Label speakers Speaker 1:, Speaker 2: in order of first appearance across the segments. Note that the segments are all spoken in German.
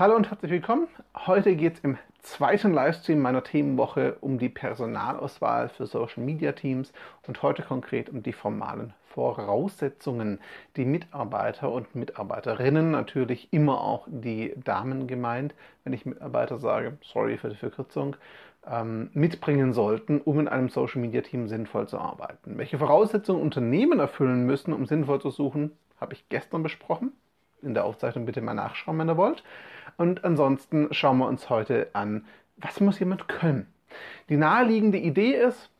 Speaker 1: Hallo und herzlich willkommen. Heute geht es im zweiten Livestream meiner Themenwoche um die Personalauswahl für Social Media Teams und heute konkret um die formalen Voraussetzungen, die Mitarbeiter und Mitarbeiterinnen, natürlich immer auch die Damen gemeint, wenn ich Mitarbeiter sage, sorry für die Verkürzung, ähm, mitbringen sollten, um in einem Social Media Team sinnvoll zu arbeiten. Welche Voraussetzungen Unternehmen erfüllen müssen, um sinnvoll zu suchen, habe ich gestern besprochen. In der Aufzeichnung bitte mal nachschauen, wenn ihr wollt. Und ansonsten schauen wir uns heute an, was muss jemand können. Die naheliegende Idee ist,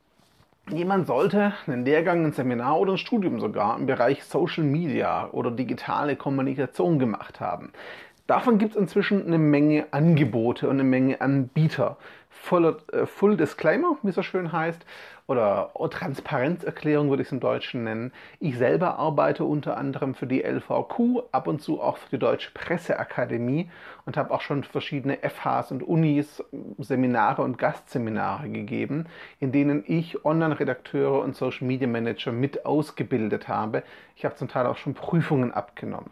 Speaker 1: jemand sollte einen Lehrgang, ein Seminar oder ein Studium sogar im Bereich Social Media oder digitale Kommunikation gemacht haben. Davon gibt es inzwischen eine Menge Angebote und eine Menge Anbieter. Full, äh, Full Disclaimer, wie es so schön heißt, oder Transparenzerklärung würde ich es im Deutschen nennen. Ich selber arbeite unter anderem für die LVQ, ab und zu auch für die Deutsche Presseakademie und habe auch schon verschiedene FHs und Unis Seminare und Gastseminare gegeben, in denen ich Online-Redakteure und Social Media Manager mit ausgebildet habe. Ich habe zum Teil auch schon Prüfungen abgenommen.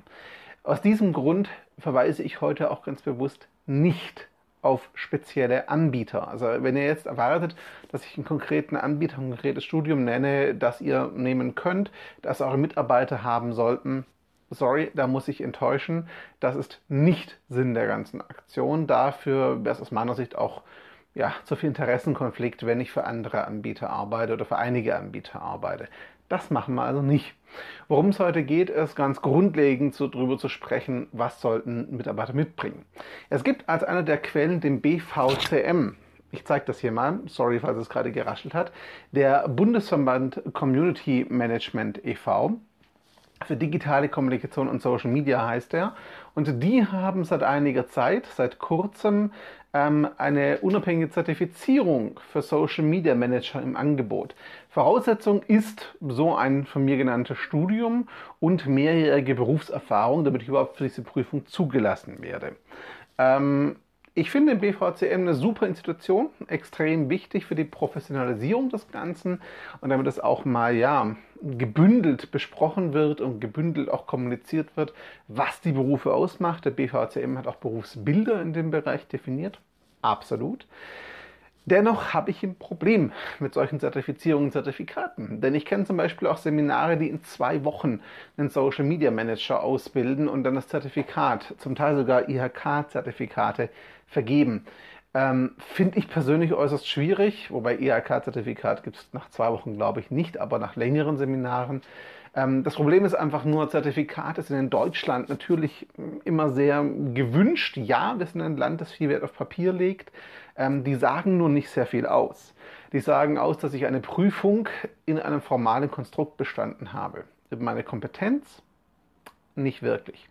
Speaker 1: Aus diesem Grund verweise ich heute auch ganz bewusst nicht auf spezielle Anbieter. Also wenn ihr jetzt erwartet, dass ich einen konkreten Anbieter, ein konkretes Studium nenne, das ihr nehmen könnt, das eure Mitarbeiter haben sollten, sorry, da muss ich enttäuschen. Das ist nicht Sinn der ganzen Aktion. Dafür wäre es aus meiner Sicht auch ja, zu viel Interessenkonflikt, wenn ich für andere Anbieter arbeite oder für einige Anbieter arbeite. Das machen wir also nicht. Worum es heute geht, ist ganz grundlegend so darüber zu sprechen, was sollten Mitarbeiter mitbringen. Es gibt als eine der Quellen den BVCM. Ich zeige das hier mal, sorry, falls es gerade geraschelt hat. Der Bundesverband Community Management e.V für digitale Kommunikation und Social Media heißt er. Und die haben seit einiger Zeit, seit kurzem, ähm, eine unabhängige Zertifizierung für Social Media Manager im Angebot. Voraussetzung ist so ein von mir genanntes Studium und mehrjährige Berufserfahrung, damit ich überhaupt für diese Prüfung zugelassen werde. Ähm, ich finde den BVCM eine super Institution, extrem wichtig für die Professionalisierung des Ganzen und damit es auch mal ja gebündelt besprochen wird und gebündelt auch kommuniziert wird, was die Berufe ausmacht. Der BVCM hat auch Berufsbilder in dem Bereich definiert, absolut. Dennoch habe ich ein Problem mit solchen Zertifizierungen und Zertifikaten. Denn ich kenne zum Beispiel auch Seminare, die in zwei Wochen einen Social Media Manager ausbilden und dann das Zertifikat, zum Teil sogar IHK-Zertifikate vergeben. Ähm, Finde ich persönlich äußerst schwierig, wobei IHK-Zertifikat gibt es nach zwei Wochen, glaube ich, nicht, aber nach längeren Seminaren. Ähm, das Problem ist einfach nur, Zertifikate sind in Deutschland natürlich immer sehr gewünscht. Ja, wir sind ein Land, das viel Wert auf Papier legt. Ähm, die sagen nur nicht sehr viel aus. Die sagen aus, dass ich eine Prüfung in einem formalen Konstrukt bestanden habe. Über meine Kompetenz nicht wirklich.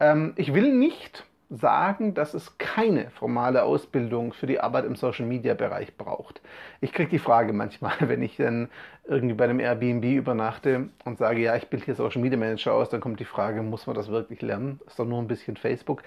Speaker 1: Ähm, ich will nicht sagen, dass es keine formale Ausbildung für die Arbeit im Social Media Bereich braucht. Ich kriege die Frage manchmal, wenn ich dann irgendwie bei einem Airbnb übernachte und sage, ja, ich bilde hier Social Media Manager aus, dann kommt die Frage, muss man das wirklich lernen? Ist doch nur ein bisschen Facebook.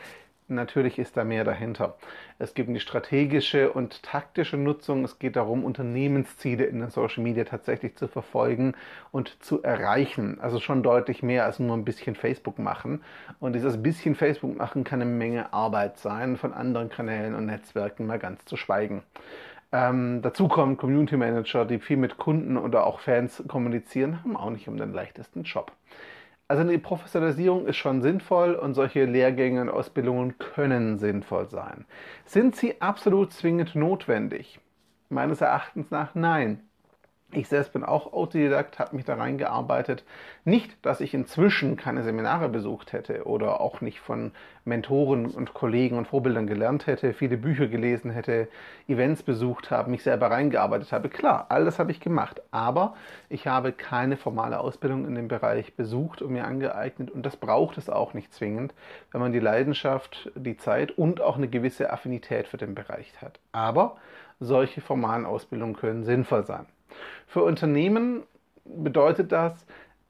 Speaker 1: Natürlich ist da mehr dahinter. Es gibt die strategische und taktische Nutzung. Es geht darum, Unternehmensziele in den Social Media tatsächlich zu verfolgen und zu erreichen. Also schon deutlich mehr als nur ein bisschen Facebook machen. Und dieses bisschen Facebook machen kann eine Menge Arbeit sein, von anderen Kanälen und Netzwerken mal ganz zu schweigen. Ähm, dazu kommen Community Manager, die viel mit Kunden oder auch Fans kommunizieren, haben auch nicht um den leichtesten Job. Also die Professionalisierung ist schon sinnvoll und solche Lehrgänge und Ausbildungen können sinnvoll sein. Sind sie absolut zwingend notwendig? Meines Erachtens nach nein. Ich selbst bin auch Autodidakt, habe mich da reingearbeitet. Nicht, dass ich inzwischen keine Seminare besucht hätte oder auch nicht von Mentoren und Kollegen und Vorbildern gelernt hätte, viele Bücher gelesen hätte, Events besucht habe, mich selber reingearbeitet habe. Klar, all das habe ich gemacht. Aber ich habe keine formale Ausbildung in dem Bereich besucht und mir angeeignet. Und das braucht es auch nicht zwingend, wenn man die Leidenschaft, die Zeit und auch eine gewisse Affinität für den Bereich hat. Aber solche formalen Ausbildungen können sinnvoll sein. Für Unternehmen bedeutet das,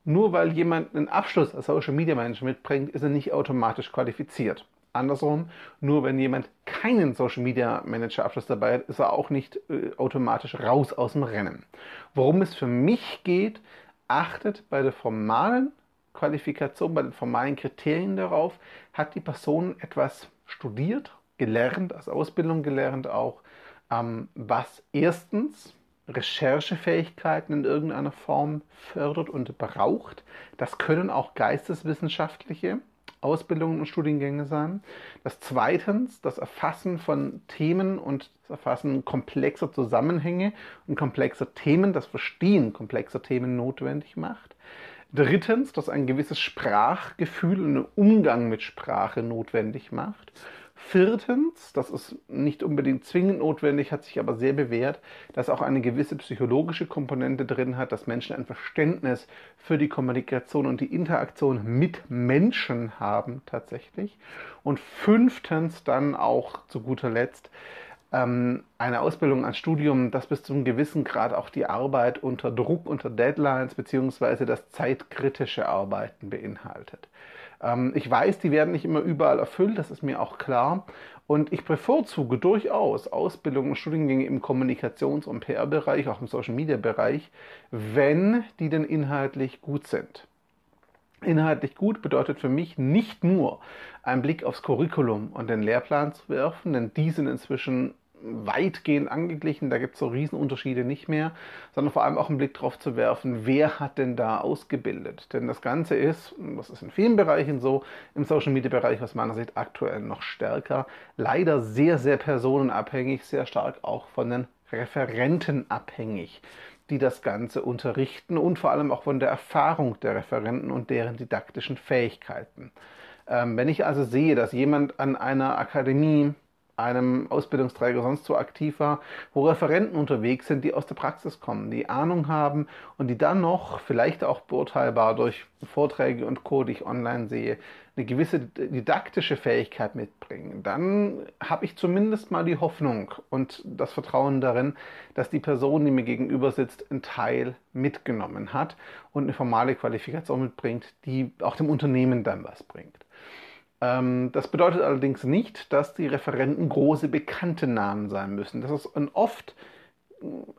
Speaker 1: nur weil jemand einen Abschluss als Social Media Manager mitbringt, ist er nicht automatisch qualifiziert. Andersrum, nur wenn jemand keinen Social Media Manager Abschluss dabei hat, ist er auch nicht äh, automatisch raus aus dem Rennen. Worum es für mich geht, achtet bei der formalen Qualifikation, bei den formalen Kriterien darauf, hat die Person etwas studiert, gelernt, als Ausbildung gelernt auch, ähm, was erstens Recherchefähigkeiten in irgendeiner Form fördert und braucht. Das können auch geisteswissenschaftliche Ausbildungen und Studiengänge sein. Das zweitens das Erfassen von Themen und das Erfassen komplexer Zusammenhänge und komplexer Themen, das Verstehen komplexer Themen notwendig macht. Drittens, dass ein gewisses Sprachgefühl und Umgang mit Sprache notwendig macht. Viertens, das ist nicht unbedingt zwingend notwendig, hat sich aber sehr bewährt, dass auch eine gewisse psychologische Komponente drin hat, dass Menschen ein Verständnis für die Kommunikation und die Interaktion mit Menschen haben tatsächlich. Und fünftens dann auch zu guter Letzt ähm, eine Ausbildung, ein Studium, das bis zu einem gewissen Grad auch die Arbeit unter Druck, unter Deadlines beziehungsweise das zeitkritische Arbeiten beinhaltet. Ähm, ich weiß, die werden nicht immer überall erfüllt, das ist mir auch klar. Und ich bevorzuge durchaus Ausbildungen und Studiengänge im Kommunikations- und PR-Bereich, auch im Social-Media-Bereich, wenn die denn inhaltlich gut sind. Inhaltlich gut bedeutet für mich nicht nur einen Blick aufs Curriculum und den Lehrplan zu werfen, denn die sind inzwischen weitgehend angeglichen, da gibt es so Riesenunterschiede nicht mehr, sondern vor allem auch einen Blick darauf zu werfen, wer hat denn da ausgebildet. Denn das Ganze ist, das ist in vielen Bereichen so, im Social Media Bereich aus meiner Sicht aktuell noch stärker, leider sehr, sehr personenabhängig, sehr stark auch von den Referenten abhängig die das Ganze unterrichten und vor allem auch von der Erfahrung der Referenten und deren didaktischen Fähigkeiten. Ähm, wenn ich also sehe, dass jemand an einer Akademie einem Ausbildungsträger sonst so aktiv war, wo Referenten unterwegs sind, die aus der Praxis kommen, die Ahnung haben und die dann noch, vielleicht auch beurteilbar durch Vorträge und Co., die ich online sehe, eine gewisse didaktische Fähigkeit mitbringen, dann habe ich zumindest mal die Hoffnung und das Vertrauen darin, dass die Person, die mir gegenüber sitzt, einen Teil mitgenommen hat und eine formale Qualifikation mitbringt, die auch dem Unternehmen dann was bringt. Ähm, das bedeutet allerdings nicht, dass die Referenten große bekannte Namen sein müssen. Das ist ein oft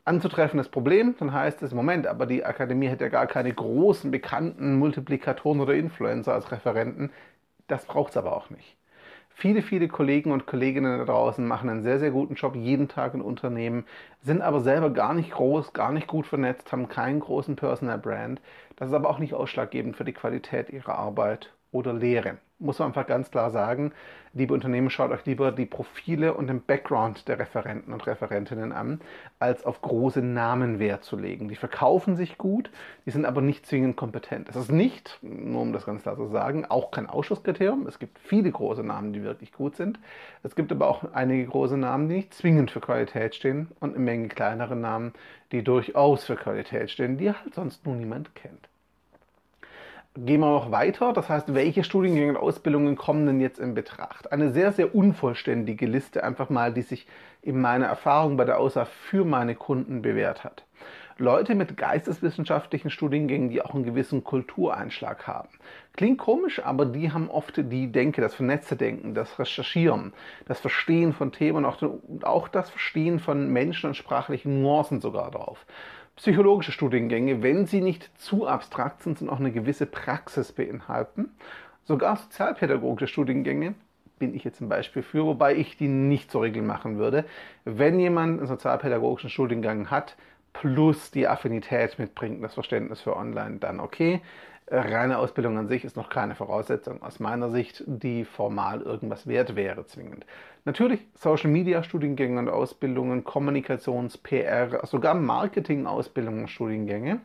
Speaker 1: anzutreffendes Problem. Dann heißt es, Moment, aber die Akademie hat ja gar keine großen bekannten Multiplikatoren oder Influencer als Referenten. Das braucht es aber auch nicht. Viele, viele Kollegen und Kolleginnen da draußen machen einen sehr, sehr guten Job jeden Tag in Unternehmen, sind aber selber gar nicht groß, gar nicht gut vernetzt, haben keinen großen Personal Brand. Das ist aber auch nicht ausschlaggebend für die Qualität ihrer Arbeit oder Lehren. Muss man einfach ganz klar sagen, liebe Unternehmen, schaut euch lieber die Profile und den Background der Referenten und Referentinnen an, als auf große Namen Wert zu legen. Die verkaufen sich gut, die sind aber nicht zwingend kompetent. Das ist nicht, nur um das ganz klar zu sagen, auch kein Ausschusskriterium. Es gibt viele große Namen, die wirklich gut sind. Es gibt aber auch einige große Namen, die nicht zwingend für Qualität stehen und eine Menge kleinere Namen, die durchaus für Qualität stehen, die halt sonst nur niemand kennt gehen wir noch weiter. Das heißt, welche Studiengänge und Ausbildungen kommen denn jetzt in Betracht? Eine sehr, sehr unvollständige Liste, einfach mal, die sich in meiner Erfahrung bei der Aussage für meine Kunden bewährt hat. Leute mit geisteswissenschaftlichen Studiengängen, die auch einen gewissen Kultureinschlag haben. Klingt komisch, aber die haben oft die Denke, das vernetzte Denken, das Recherchieren, das Verstehen von Themen und auch das Verstehen von Menschen und sprachlichen Nuancen sogar drauf psychologische Studiengänge, wenn sie nicht zu abstrakt sind und auch eine gewisse Praxis beinhalten. Sogar sozialpädagogische Studiengänge bin ich jetzt ein Beispiel für, wobei ich die nicht zur Regel machen würde. Wenn jemand einen sozialpädagogischen Studiengang hat, plus die Affinität mitbringt, das Verständnis für Online, dann okay. Reine Ausbildung an sich ist noch keine Voraussetzung aus meiner Sicht, die formal irgendwas wert wäre zwingend. Natürlich Social Media Studiengänge und Ausbildungen, Kommunikations-, PR, sogar Marketing-Ausbildungen und Studiengänge.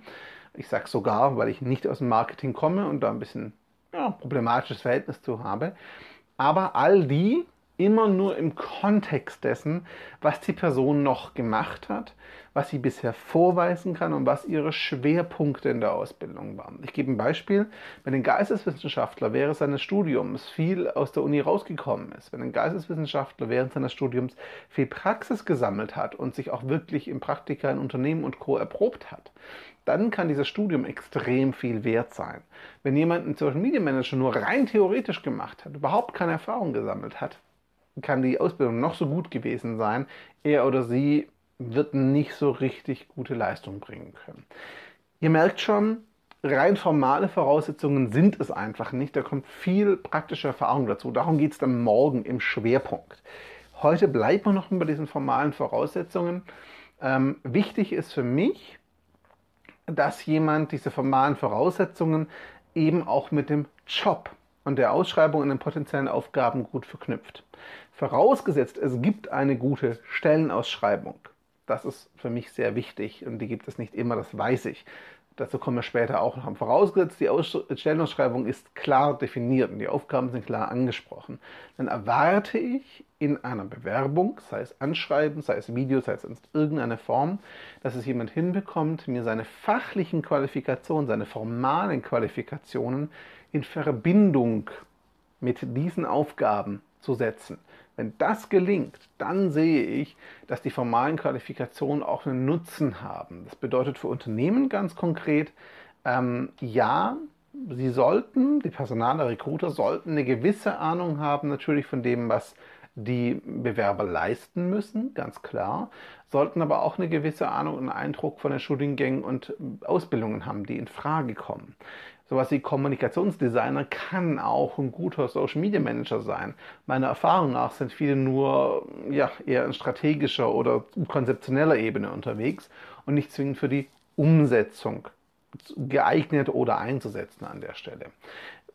Speaker 1: Ich sage sogar, weil ich nicht aus dem Marketing komme und da ein bisschen ja, problematisches Verhältnis zu habe. Aber all die immer nur im Kontext dessen, was die Person noch gemacht hat, was sie bisher vorweisen kann und was ihre Schwerpunkte in der Ausbildung waren. Ich gebe ein Beispiel. Wenn ein Geisteswissenschaftler während seines Studiums viel aus der Uni rausgekommen ist, wenn ein Geisteswissenschaftler während seines Studiums viel Praxis gesammelt hat und sich auch wirklich im Praktika in Unternehmen und Co. erprobt hat, dann kann dieses Studium extrem viel wert sein. Wenn jemand einen Social Media Manager nur rein theoretisch gemacht hat, überhaupt keine Erfahrung gesammelt hat, kann die Ausbildung noch so gut gewesen sein, er oder sie wird nicht so richtig gute Leistung bringen können. Ihr merkt schon, rein formale Voraussetzungen sind es einfach nicht. Da kommt viel praktische Erfahrung dazu. Darum geht es dann morgen im Schwerpunkt. Heute bleibt man noch bei diesen formalen Voraussetzungen. Ähm, wichtig ist für mich, dass jemand diese formalen Voraussetzungen eben auch mit dem Job und der Ausschreibung und den potenziellen Aufgaben gut verknüpft. Vorausgesetzt, es gibt eine gute Stellenausschreibung. Das ist für mich sehr wichtig und die gibt es nicht immer, das weiß ich. Dazu kommen wir später auch noch. Vorausgesetzt, die Aus Stellenausschreibung ist klar definiert und die Aufgaben sind klar angesprochen. Dann erwarte ich in einer Bewerbung, sei es Anschreiben, sei es Video, sei es in irgendeiner Form, dass es jemand hinbekommt, mir seine fachlichen Qualifikationen, seine formalen Qualifikationen in Verbindung mit diesen Aufgaben zu setzen. Wenn das gelingt, dann sehe ich, dass die formalen Qualifikationen auch einen Nutzen haben. Das bedeutet für Unternehmen ganz konkret, ähm, ja, sie sollten, die Personaler, Recruiter sollten eine gewisse Ahnung haben natürlich von dem, was die Bewerber leisten müssen, ganz klar, sollten aber auch eine gewisse Ahnung und Eindruck von den Studiengängen und Ausbildungen haben, die in Frage kommen. Sowas wie Kommunikationsdesigner kann auch ein guter Social Media Manager sein. Meiner Erfahrung nach sind viele nur ja, eher in strategischer oder konzeptioneller Ebene unterwegs und nicht zwingend für die Umsetzung geeignet oder einzusetzen an der Stelle.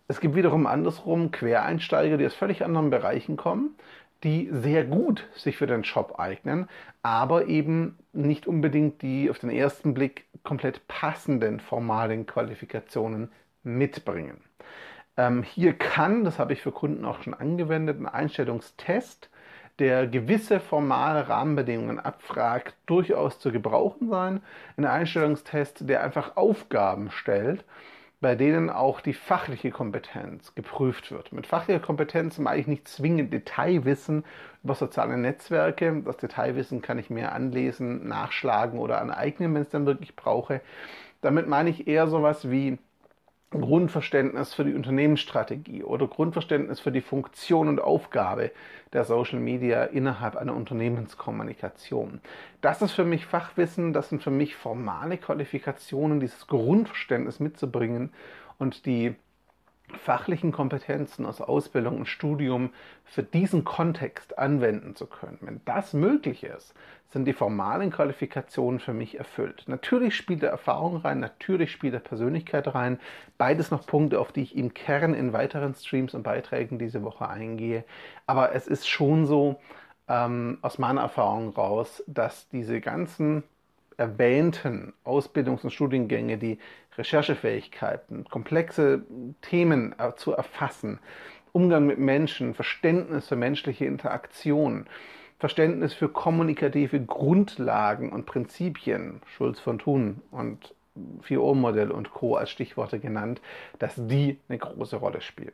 Speaker 1: Es gibt wiederum andersrum Quereinsteiger, die aus völlig anderen Bereichen kommen, die sehr gut sich für den Job eignen, aber eben nicht unbedingt die auf den ersten Blick komplett passenden formalen Qualifikationen mitbringen. Ähm, hier kann, das habe ich für Kunden auch schon angewendet, ein Einstellungstest, der gewisse formale Rahmenbedingungen abfragt, durchaus zu gebrauchen sein. Ein Einstellungstest, der einfach Aufgaben stellt bei denen auch die fachliche Kompetenz geprüft wird. Mit fachlicher Kompetenz meine ich nicht zwingend Detailwissen über soziale Netzwerke. Das Detailwissen kann ich mir anlesen, nachschlagen oder aneignen, wenn es dann wirklich brauche. Damit meine ich eher sowas wie Grundverständnis für die Unternehmensstrategie oder Grundverständnis für die Funktion und Aufgabe der Social Media innerhalb einer Unternehmenskommunikation. Das ist für mich Fachwissen, das sind für mich formale Qualifikationen, dieses Grundverständnis mitzubringen und die fachlichen Kompetenzen aus Ausbildung und Studium für diesen Kontext anwenden zu können. Wenn das möglich ist, sind die formalen Qualifikationen für mich erfüllt. Natürlich spielt der Erfahrung rein, natürlich spielt der Persönlichkeit rein. Beides noch Punkte, auf die ich im Kern in weiteren Streams und Beiträgen diese Woche eingehe. Aber es ist schon so, ähm, aus meiner Erfahrung raus, dass diese ganzen erwähnten Ausbildungs- und Studiengänge, die Recherchefähigkeiten, komplexe Themen äh, zu erfassen, Umgang mit Menschen, Verständnis für menschliche Interaktion, Verständnis für kommunikative Grundlagen und Prinzipien, Schulz von Thun und 4-Ohr-Modell und Co. als Stichworte genannt, dass die eine große Rolle spielen.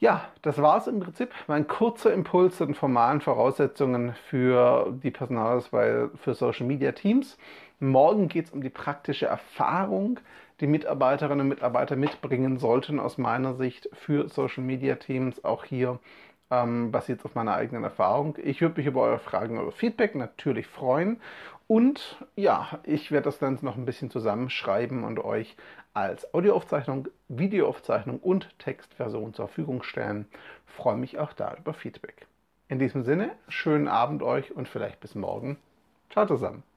Speaker 1: Ja, das war es im Prinzip. Mein kurzer Impuls zu den formalen Voraussetzungen für die Personalauswahl für Social Media Teams. Morgen geht es um die praktische Erfahrung, die Mitarbeiterinnen und Mitarbeiter mitbringen sollten, aus meiner Sicht für Social Media Teams. Auch hier ähm, basiert auf meiner eigenen Erfahrung. Ich würde mich über eure Fragen, eure Feedback natürlich freuen. Und ja, ich werde das Ganze noch ein bisschen zusammenschreiben und euch als Audioaufzeichnung, Videoaufzeichnung und Textversion zur Verfügung stellen. freue mich auch da über Feedback. In diesem Sinne, schönen Abend euch und vielleicht bis morgen. Ciao zusammen.